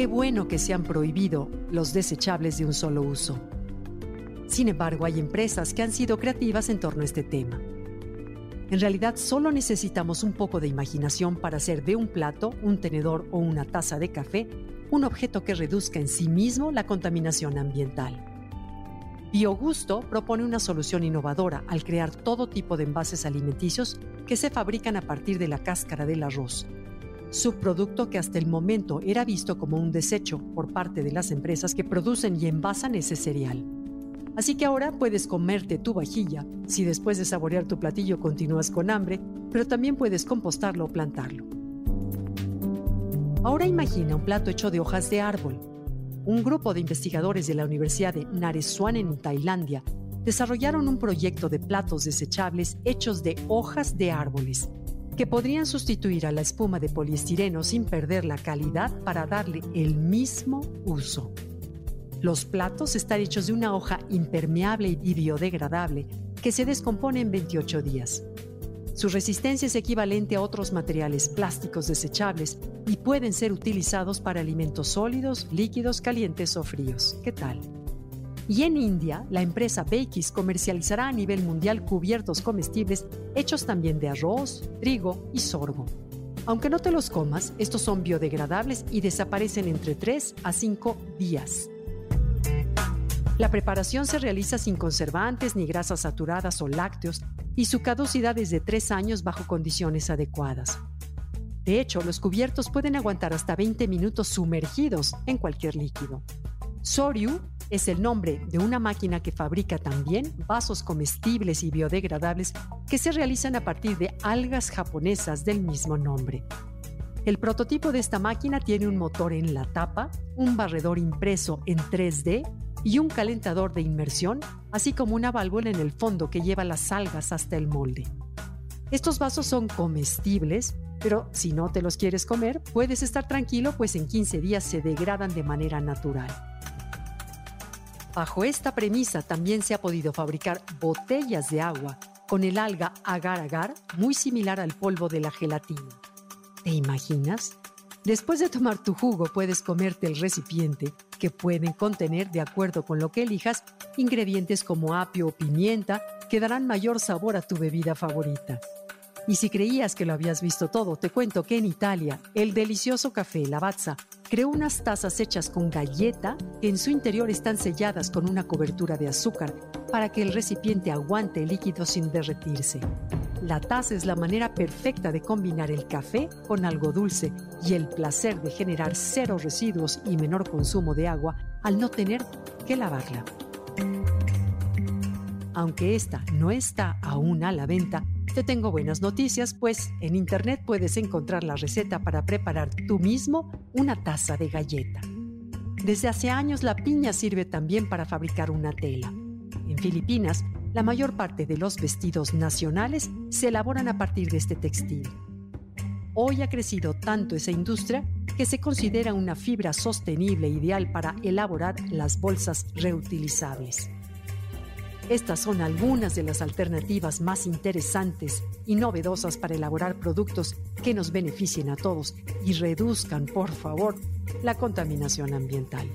Qué bueno que se han prohibido los desechables de un solo uso. Sin embargo, hay empresas que han sido creativas en torno a este tema. En realidad, solo necesitamos un poco de imaginación para hacer de un plato, un tenedor o una taza de café un objeto que reduzca en sí mismo la contaminación ambiental. BioGusto propone una solución innovadora al crear todo tipo de envases alimenticios que se fabrican a partir de la cáscara del arroz, subproducto que hasta el momento era visto como un desecho por parte de las empresas que producen y envasan ese cereal. Así que ahora puedes comerte tu vajilla si después de saborear tu platillo continúas con hambre, pero también puedes compostarlo o plantarlo. Ahora imagina un plato hecho de hojas de árbol. Un grupo de investigadores de la Universidad de Naresuan en Tailandia desarrollaron un proyecto de platos desechables hechos de hojas de árboles que podrían sustituir a la espuma de poliestireno sin perder la calidad para darle el mismo uso. Los platos están hechos de una hoja impermeable y biodegradable que se descompone en 28 días. Su resistencia es equivalente a otros materiales plásticos desechables y pueden ser utilizados para alimentos sólidos, líquidos, calientes o fríos. ¿Qué tal? Y en India, la empresa Bakis comercializará a nivel mundial cubiertos comestibles hechos también de arroz, trigo y sorgo. Aunque no te los comas, estos son biodegradables y desaparecen entre 3 a 5 días. La preparación se realiza sin conservantes ni grasas saturadas o lácteos y su caducidad es de 3 años bajo condiciones adecuadas. De hecho, los cubiertos pueden aguantar hasta 20 minutos sumergidos en cualquier líquido. Soryu es el nombre de una máquina que fabrica también vasos comestibles y biodegradables que se realizan a partir de algas japonesas del mismo nombre. El prototipo de esta máquina tiene un motor en la tapa, un barredor impreso en 3D y un calentador de inmersión, así como una válvula en el fondo que lleva las algas hasta el molde. Estos vasos son comestibles, pero si no te los quieres comer, puedes estar tranquilo pues en 15 días se degradan de manera natural. Bajo esta premisa también se ha podido fabricar botellas de agua con el alga agar-agar muy similar al polvo de la gelatina. ¿Te imaginas? Después de tomar tu jugo puedes comerte el recipiente que pueden contener, de acuerdo con lo que elijas, ingredientes como apio o pimienta que darán mayor sabor a tu bebida favorita. Y si creías que lo habías visto todo, te cuento que en Italia el delicioso café Lavazza creó unas tazas hechas con galleta que en su interior están selladas con una cobertura de azúcar para que el recipiente aguante el líquido sin derretirse. La taza es la manera perfecta de combinar el café con algo dulce y el placer de generar cero residuos y menor consumo de agua al no tener que lavarla. Aunque esta no está aún a la venta, te tengo buenas noticias, pues en Internet puedes encontrar la receta para preparar tú mismo una taza de galleta. Desde hace años la piña sirve también para fabricar una tela. En Filipinas, la mayor parte de los vestidos nacionales se elaboran a partir de este textil. Hoy ha crecido tanto esa industria que se considera una fibra sostenible ideal para elaborar las bolsas reutilizables. Estas son algunas de las alternativas más interesantes y novedosas para elaborar productos que nos beneficien a todos y reduzcan, por favor, la contaminación ambiental.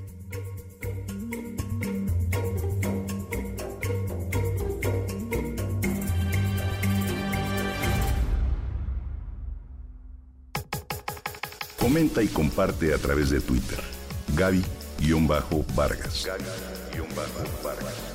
Comenta y comparte a través de Twitter. Gaby-Vargas. Gaby-Vargas.